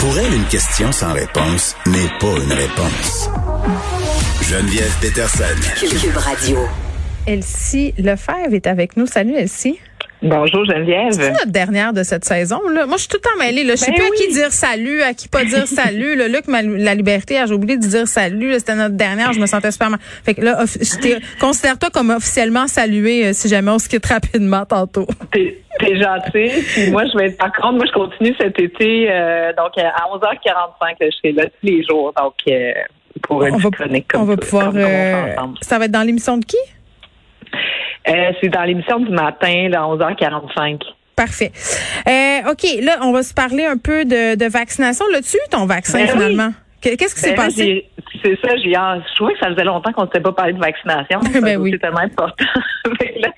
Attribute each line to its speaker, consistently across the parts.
Speaker 1: Pour elle, une question sans réponse n'est pas une réponse. Geneviève Peterson.
Speaker 2: Cube Radio.
Speaker 3: Elsie Lefebvre est avec nous. Salut Elsie.
Speaker 4: Bonjour Geneviève.
Speaker 3: C'est notre dernière de cette saison. Là. Moi, je suis tout le temps mêlée. Là. Je sais
Speaker 4: Ben
Speaker 3: plus à qui dire salut, à qui pas dire salut. Le Luc, ma- la liberté, ah, j'ai oublié de dire salut. là. C'était notre dernière. Je me sentais super mal. Fait que là, considère-toi comme officiellement salué euh, si jamais on se quitte rapidement tantôt.
Speaker 4: T'es t'es gentil. Puis moi, je vais être par contre, moi, je continue cet été. euh, donc, à 11h45, là, je serai là tous les jours. Donc, euh, pour une
Speaker 3: On va,
Speaker 4: chronique comme
Speaker 3: on va pouvoir.
Speaker 4: comme- on
Speaker 3: ça va être dans l'émission de qui?
Speaker 4: Euh, C'est dans l'émission du matin, à 11h45.
Speaker 3: Parfait. Euh, OK, là, on va se parler un peu de, de vaccination. Eu ton vaccin
Speaker 4: Ben oui.
Speaker 3: finalement? Que- Qu'est-ce qui s'est
Speaker 4: Ben
Speaker 3: passé?
Speaker 4: C'est ça, j'ai ah, je trouvais que ça faisait longtemps qu'on ne s'était pas parlé de vaccination.
Speaker 3: Ben
Speaker 4: C'est
Speaker 3: oui.
Speaker 4: tellement important. Là,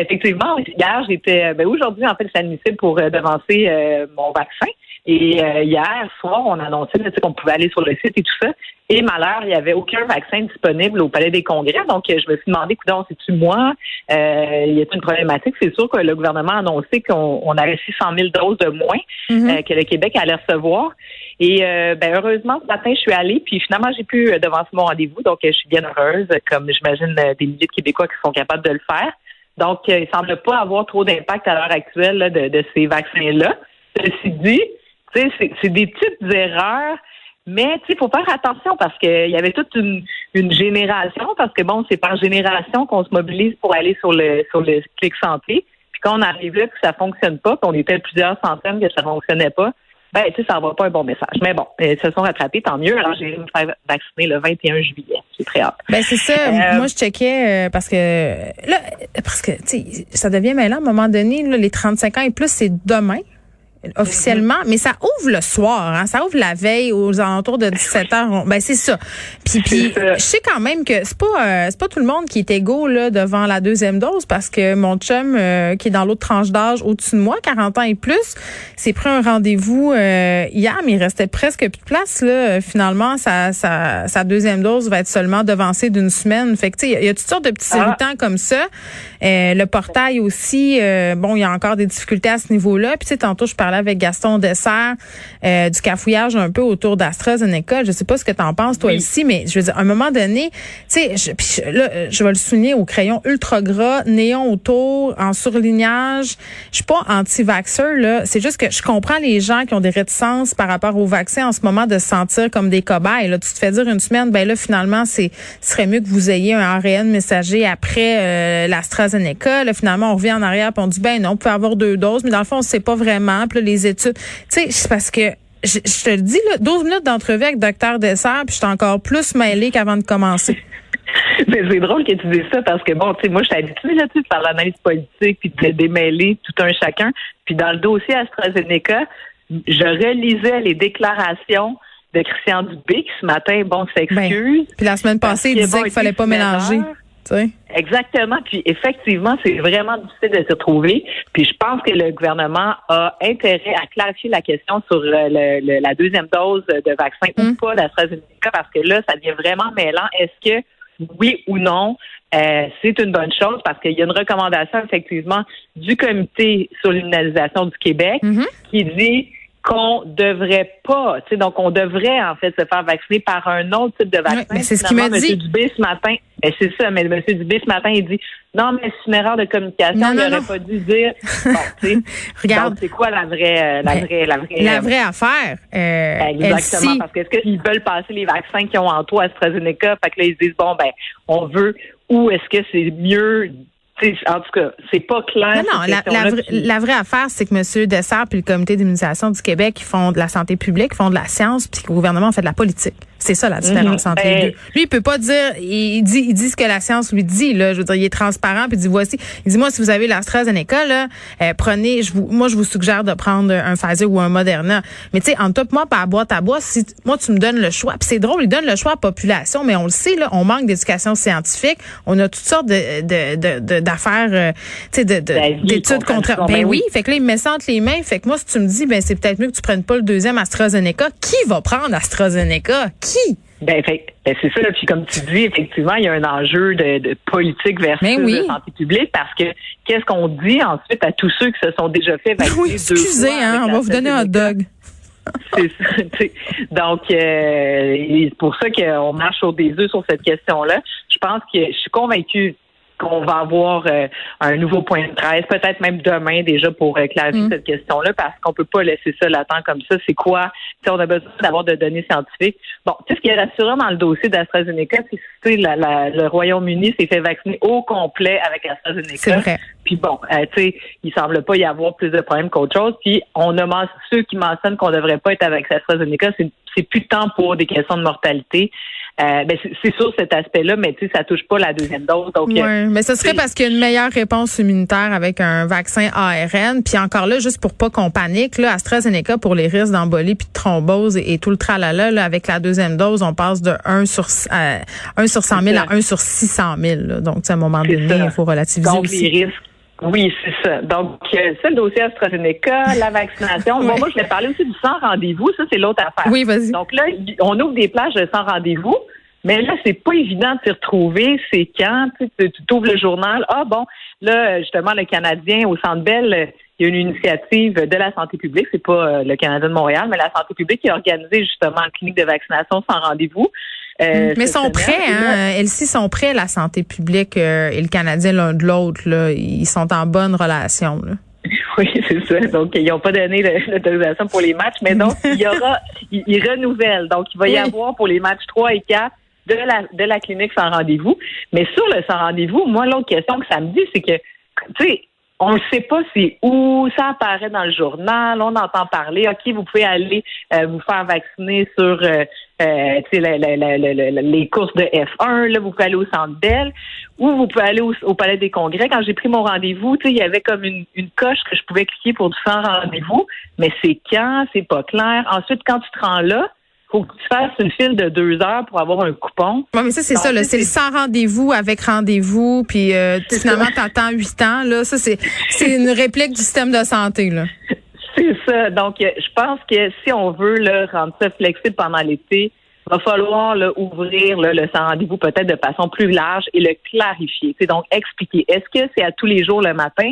Speaker 4: effectivement, hier, j'étais ben aujourd'hui, en fait, c'est admissible pour euh, devancer euh, mon vaccin. Et euh, hier soir, on annonçait là, tu sais, qu'on pouvait aller sur le site et tout ça. Et malheur, il n'y avait aucun vaccin disponible au Palais des Congrès. Donc, euh, je me suis demandé, coudonc, c'est-tu moi? Euh, il y a une problématique? C'est sûr que le gouvernement a annoncé qu'on on avait 600 000 doses de moins
Speaker 3: Mhm.
Speaker 4: euh, que le Québec allait recevoir. Et euh, ben, heureusement, ce matin, je suis allée, puis finalement, j'ai pu euh, devancer mon rendez-vous. Donc, euh, je suis bien heureuse, comme j'imagine des milliers de Québécois qui sont capables de le faire. Donc, il semble pas avoir trop d'impact à l'heure actuelle là, de, de ces vaccins-là. Ceci dit, c'est- c'est des petites erreurs, mais tu sais, il faut faire attention parce qu'il y avait toute une, une génération, parce que bon, c'est par génération qu'on se mobilise pour aller sur le sur le clic santé. Puis quand on arrive là, que ça fonctionne pas, qu'on était plusieurs centaines que ça fonctionnait pas, ben tu sais, ça envoie pas un bon message. Mais bon, ils se sont rattrapés, tant mieux. Alors j'ai me faire vacciner le 21 juillet. J'ai très hâte.
Speaker 3: Ben c'est ça.
Speaker 4: Euh,
Speaker 3: Moi, je checkais euh, parce que là, parce que tu sais, ça devient mêlant à un moment donné. Là, les 35 ans et plus, c'est demain officiellement, mais ça ouvre le soir, hein, ça ouvre la veille aux alentours de 17 heures. Ben c'est ça. Puis puis je sais quand même que c'est pas euh, c'est pas tout le monde qui est égaux là devant la deuxième dose parce que mon chum euh, qui est dans l'autre tranche d'âge au-dessus de moi, 40 ans et plus, s'est pris un rendez-vous euh, hier, mais il restait presque plus de place là. Finalement, sa sa, sa deuxième dose va être seulement devancée d'une semaine. Fait que tu sais, il y a- il y, a toutes sortes de petits
Speaker 4: Ah.
Speaker 3: irritants comme ça. Euh, le portail aussi, euh, bon, il y a encore des difficultés à ce niveau-là. Puis tu sais, tantôt je parlais avec Gaston Dessert euh, du cafouillage un peu autour d'AstraZeneca. Je sais pas ce que tu en penses toi
Speaker 4: Oui.
Speaker 3: ici, mais je veux dire, à un moment donné, tu sais, je, là, euh, je vais le souligner au crayon ultra gras, néon autour, en surlignage. Je suis pas anti-vaxxeur là. C'est juste que je comprends les gens qui ont des réticences par rapport au vaccin en ce moment de se sentir comme des cobayes. Là, tu te fais dire une semaine, ben là finalement, c'est ce serait mieux que vous ayez un ARN messager après euh, l'AstraZeneca. Là, finalement, on revient en arrière puis on dit ben non, on peut avoir deux doses, mais dans le fond, on sait pas vraiment. Puis là, les études, tu sais, c'est parce que je, je te le dis, là, 12 minutes d'entrevue avec Docteur Dessert, puis je suis encore plus mêlée qu'avant de commencer.
Speaker 4: Mais c'est drôle que tu dises ça parce que bon, tu sais, moi, je suis habituée là, tu sais, de faire l'analyse politique puis de démêler tout un chacun. Puis dans le dossier AstraZeneca, je relisais les déclarations de Christian Dubé qui ce matin, bon, s'excuse.
Speaker 3: Puis la semaine passée, il disait
Speaker 4: bon,
Speaker 3: qu'il fallait pas mélanger.
Speaker 4: Exactement. Puis effectivement, c'est vraiment difficile de se retrouver. Puis je pense que le gouvernement a intérêt à clarifier la question sur le- le- la deuxième dose de vaccin ou pas d'AstraZeneca parce que là, ça devient vraiment mêlant. Est-ce que oui ou non, euh, c'est une bonne chose? Parce qu'il y a une recommandation effectivement du comité sur l'immunisation du Québec
Speaker 3: Mhm.
Speaker 4: qui dit qu'on devrait pas, tu sais, donc on devrait en fait se faire vacciner par un autre type de vaccin.
Speaker 3: Mais c'est ce qu'il m'a dit.
Speaker 4: M. Dubé ce matin, c'est ça, mais M. Dubé ce matin, il dit non, mais c'est une erreur de communication,
Speaker 3: Non,
Speaker 4: il n'aurait pas dû dire. Bon, tu sais,
Speaker 3: Regarde.
Speaker 4: c'est quoi la vraie, euh, la
Speaker 3: Ben,
Speaker 4: vraie, la vraie,
Speaker 3: La vraie affaire, euh,
Speaker 4: Exactement, parce que est-ce qu'ils veulent passer les vaccins qui ont en toi AstraZeneca, fait que là, ils se disent, bon, ben, on veut, ou est-ce que c'est mieux, en tout cas, c'est pas clair.
Speaker 3: Non, non, la, vraie-
Speaker 4: puis-
Speaker 3: la vraie affaire, c'est que M. Dessert puis le comité d'immunisation du Québec, ils font de la santé publique, ils font de la science, puis que le gouvernement fait de la politique. C'est ça la différence
Speaker 4: Mhm.
Speaker 3: entre les
Speaker 4: Ben-
Speaker 3: deux. Lui, il peut pas dire, il dit, il dit ce que la science lui dit, là. Je veux dire, il est transparent, puis il dit, voici, il dit, moi, si vous avez l'AstraZeneca, là, euh, prenez, je vous, moi, je vous suggère de prendre un Pfizer ou un Moderna. Mais tu sais, toi et moi, par boîte à bois, si, moi, tu me donnes le choix, puis c'est drôle, il donne le choix à la population, mais on le sait, là, on manque d'éducation scientifique, on a toutes sortes de, de, de, de- d'affaires, euh, tu sais,
Speaker 4: D'avis,
Speaker 3: d'études contre, ben
Speaker 4: ben
Speaker 3: oui,
Speaker 4: oui.
Speaker 3: fait que là, il me met ça entre les mains. Fait que moi, si tu me dis, ben c'est peut-être mieux que tu prennes pas le deuxième AstraZeneca, qui va prendre AstraZeneca? Qui?
Speaker 4: Ben, ben, c'est ça. Puis comme tu dis, effectivement, il y a un enjeu de, de politique versus
Speaker 3: Ben oui.
Speaker 4: de santé publique parce que qu'est-ce qu'on dit ensuite à tous ceux qui se sont déjà fait vacciner
Speaker 3: Oui,
Speaker 4: deux
Speaker 3: excusez,
Speaker 4: fois
Speaker 3: hein, on va vous donner un dog.
Speaker 4: c'est ça. Donc, euh, c'est pour ça qu'on marche au des œufs sur cette question-là. Je pense que je suis convaincue qu'on va avoir euh, un nouveau point de presse, peut-être même demain déjà pour euh, clarifier mm. cette question-là, parce qu'on peut pas laisser ça l'attendre comme ça. C'est quoi? Si on a besoin d'avoir de données scientifiques. Bon, tu sais, ce qui est rassurant dans le dossier d'AstraZeneca, c'est que le Royaume-Uni s'est fait vacciner au complet avec AstraZeneca.
Speaker 3: C'est vrai.
Speaker 4: Puis bon, euh, tu sais, il semble pas y avoir plus de problèmes qu'autre chose. Puis on a ceux qui mentionnent qu'on devrait pas être avec AstraZeneca, c'est c'est plus tant pour des questions de mortalité. Euh, ben c'est sûr cet aspect-là, mais tu sais, ça touche pas la deuxième dose. Donc,
Speaker 3: oui, mais ce serait parce qu'il y a une meilleure réponse immunitaire avec un vaccin ARN. Puis encore là, juste pour pas qu'on panique, là, AstraZeneca pour les risques d'embolie puis de thrombose et, tout le tralala, là, avec la deuxième dose, on passe de 1 sur euh, 1 sur 100 000 à 1 sur 600 000. Là. Donc, à un moment donné, il faut relativiser
Speaker 4: donc, Les risques oui, c'est ça. Donc, c'est le dossier AstraZeneca, la vaccination. moi, je vais parler aussi du sans rendez-vous. Ça, c'est l'autre affaire.
Speaker 3: Oui, vas-y.
Speaker 4: Donc là, on ouvre des plages de sans rendez-vous. Mais là, c'est pas évident de s'y retrouver. C'est quand? Tu, tu ouvres le journal. Ah bon, là, justement, le Canadien au Centre Bell, il y a une initiative de la santé publique. C'est pas euh, le Canadien de Montréal, mais la santé publique qui a organisé justement une clinique de vaccination sans rendez-vous.
Speaker 3: Euh, mais sont prêts, hein? Elsie sont prêts, la santé publique euh, et le Canadien l'un de l'autre. Là. Ils sont en bonne relation. Là.
Speaker 4: Oui, c'est ça. Donc, ils n'ont pas donné l'autorisation pour les matchs, mais donc, il y aura, ils, renouvellent. Donc, il va y avoir pour les matchs 3 et 4 de la, de la clinique sans rendez-vous. Mais sur le sans rendez-vous, moi, l'autre question que ça me dit, c'est que, tu sais, on ne sait pas c'est où, ça apparaît dans le journal, on entend parler, OK, vous pouvez aller euh, vous faire vacciner sur euh, euh, les courses de F1, là, vous pouvez aller au Centre Bell, ou vous pouvez aller au, Palais des Congrès. Quand j'ai pris mon rendez-vous, il y avait comme une, une, coche que je pouvais cliquer pour du sans rendez-vous, mais c'est quand, c'est pas clair. Ensuite, quand tu te rends là, faut que tu fasses une file de deux heures pour avoir un coupon.
Speaker 3: Oui, mais ça, c'est ça, c'est le sans rendez-vous avec rendez-vous, puis euh, finalement, t'attends huit ans. Là, ça, c'est, c'est une réplique du système de santé. Là.
Speaker 4: C'est ça. Donc, euh, je pense que si on veut là, rendre ça flexible pendant l'été, il va falloir là, ouvrir là, le sans rendez-vous peut-être de façon plus large et le clarifier. C'est donc expliquer. Est-ce que c'est à tous les jours le matin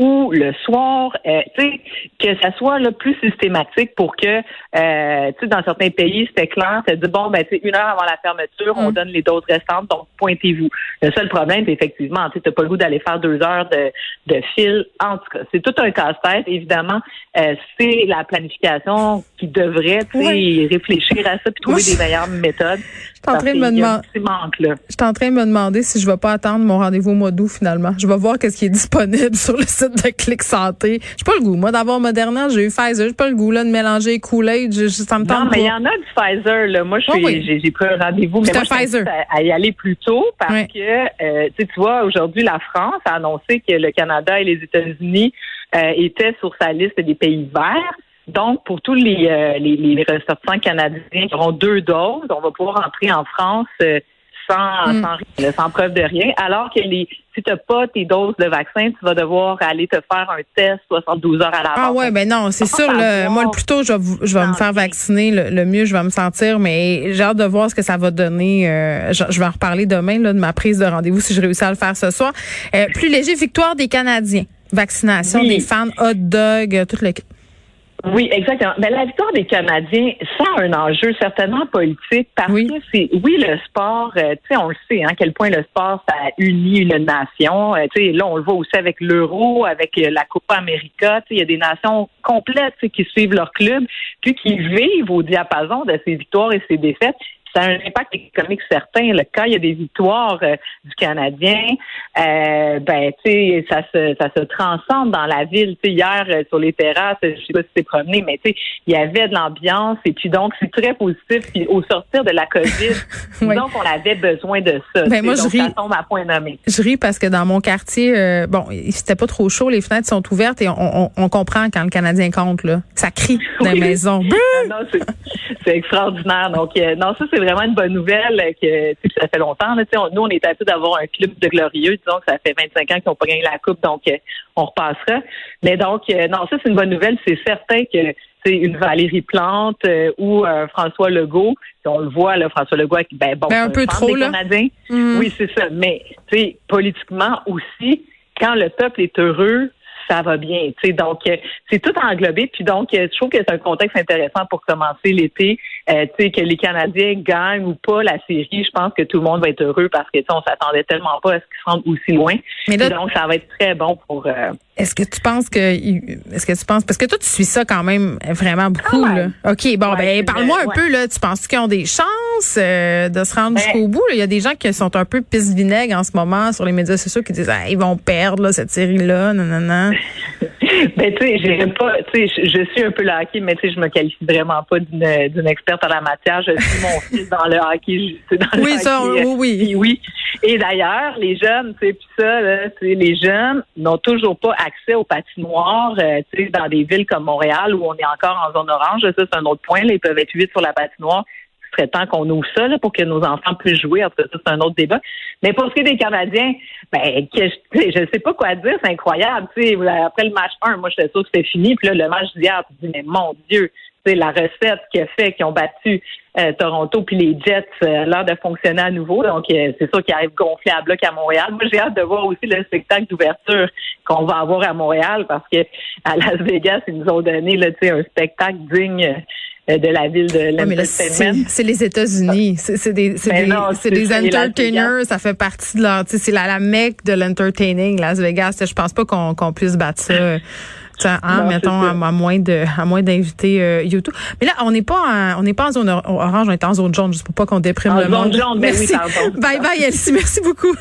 Speaker 4: ou le soir, euh, tu sais, que ça soit le plus systématique pour que, euh, tu sais, dans certains pays, c'était clair, c'est dit bon, ben, c'est une heure avant la fermeture, on mm. donne les doses restantes, donc pointez-vous. Le seul problème, c'est effectivement, tu n'as pas le goût d'aller faire deux heures de, de fil. En tout cas, c'est tout un casse-tête, évidemment. Euh, c'est la planification qui devrait, tu sais, réfléchir à ça puis trouver des meilleures méthodes.
Speaker 3: Je suis en train de me demander. Je suis en train de me demander si je vais pas attendre mon rendez-vous au mois d'août finalement. Je vais voir qu'est-ce qui est disponible sur le site de Clic Santé. J'ai pas le goût. Moi, d'avoir Moderna, j'ai eu Pfizer. J'ai pas le goût là de mélanger Kool-Aid. Ça me
Speaker 4: tente
Speaker 3: Non,
Speaker 4: mais il y en a du Pfizer. Là. Moi, j'ai pris un rendez-vous, mais moi, Pfizer. À, à, y aller plus tôt parce que, euh, tu vois, aujourd'hui, la France a annoncé que le Canada et les États-Unis euh, étaient sur sa liste des pays verts. Donc, pour tous les, euh, les, les, ressortissants canadiens qui auront deux doses, on va pouvoir entrer en France euh, sans, mm. sans, sans, preuve de rien. Alors que les, si tu n'as pas tes doses de vaccin, tu vas devoir aller te faire un test 72 heures à l'avance.
Speaker 3: Ah ouais, ben non, c'est sûr. moi, le plus tôt je, je vais me faire vacciner, le, mieux je vais me sentir. Mais j'ai hâte de voir ce que ça va donner. Euh, je, vais en reparler demain là, de ma prise de rendez-vous si je réussis à le faire ce soir. plus léger, victoire des Canadiens. Vaccination des fans, hot dog, tout le
Speaker 4: oui, exactement. Mais la victoire des Canadiens, ça a un enjeu certainement politique parce que c'est, oui, le sport, euh, tu sais, on le sait, hein, à quel point le sport, ça unit une nation. Euh, tu sais, là, on le voit aussi avec l'Euro, avec euh, la Copa América. Tu sais, il y a des nations complètes qui suivent leur club, puis qui vivent au diapason de ces victoires et ces défaites ça a un impact économique certain. Là. Quand il y a des victoires euh, du Canadien, euh, ben tu sais, ça se ça se transcende dans la ville. Tu sais, hier euh, sur les terrasses, je sais pas si c'est promené, mais tu sais, il y avait de l'ambiance et puis donc c'est très positif. Puis au sortir de la COVID, donc on avait besoin de ça.
Speaker 3: Ben moi je ris.
Speaker 4: Ça tombe à point nommé.
Speaker 3: Je ris parce que dans mon quartier, bon, c'était pas trop chaud, les fenêtres sont ouvertes et on, on, on comprend quand le Canadien compte là. Ça crie dans la maison.
Speaker 4: non, c'est extraordinaire. Donc non, ça c'est vraiment une bonne nouvelle que ça fait longtemps. Là, nous, on est habitués d'avoir un club de glorieux. Disons que ça fait 25 ans qu'ils n'ont pas gagné la coupe, donc euh, on repassera. Mais donc, euh, non, ça, c'est une bonne nouvelle. C'est certain que c'est une Valérie Plante euh, ou François Legault. On le voit, là, François Legault, ben bon,
Speaker 3: ben, un peu trop, là.
Speaker 4: Mm. Oui, c'est ça. Mais, politiquement aussi, quand le peuple est heureux, ça va bien. Tu sais, donc c'est tout englobé. Puis donc, je trouve que c'est un contexte intéressant pour commencer l'été. tu sais, que les Canadiens gagnent ou pas la série, je pense que tout le monde va être heureux parce que on s'attendait tellement pas à ce qu'ils se rendent aussi loin. Mais donc, ça va être très bon pour.
Speaker 3: est-ce que tu penses que est-ce que tu penses parce que toi tu suis ça quand même vraiment beaucoup ah là. OK, bon ben parle-moi un peu là, tu penses qu'ils ont des chances de se rendre ben jusqu'au bout Il y a des gens qui sont un peu pisse vinaigre en ce moment sur les médias sociaux qui disent ah, ils vont perdre cette série là, non non non.
Speaker 4: ben tu sais, pas, tu sais, je, suis un peu le hockey, mais tu sais, je me qualifie vraiment pas d'une experte en la matière. Je suis mon fils dans le hockey, dans
Speaker 3: oui, ça, oui, oui,
Speaker 4: oui. Et d'ailleurs, les jeunes, tu sais, puis ça, là, les jeunes n'ont toujours pas accès aux patinoires, euh, tu sais, dans des villes comme Montréal où on est encore en zone orange. Ça, c'est un autre point. Là, ils peuvent être huit sur la patinoire serait temps qu'on ouvre ça là, pour que nos enfants puissent jouer. Tout cas, c'est un autre débat. Mais pour ce qui est des Canadiens, ben, que, je ne sais pas quoi dire, c'est incroyable. sais après le match 1, moi, j'étais sûr que c'était fini. Puis là, le match d'hier, tu dis, mais mon Dieu, c'est la recette qui a fait, qui ont battu euh, Toronto, puis les Jets, euh, l'air de fonctionner à nouveau. Donc, euh, c'est sûr qu'ils arrivent gonflés à bloc à Montréal. Moi, j'ai hâte de voir aussi le spectacle d'ouverture qu'on va avoir à Montréal parce que à Las Vegas, ils nous ont donné là, un spectacle digne de la ville de l'entertainment.
Speaker 3: c'est les États-Unis. C'est des, c'est des, c'est des entertainers. Ça fait partie de leur, c'est la, la mecque de l'entertaining, Las Vegas. Je pense pas qu'on qu'on puisse battre ça. Hein, mettons à, moins de à moins d'inviter euh, YouTube. Mais là, on n'est pas en, on n'est pas en zone orange, on est en zone jaune, juste pour pas qu'on déprime
Speaker 4: en
Speaker 3: le
Speaker 4: zone
Speaker 3: monde.
Speaker 4: Jaune,
Speaker 3: merci.
Speaker 4: oui,
Speaker 3: bye bye Elsie, merci beaucoup.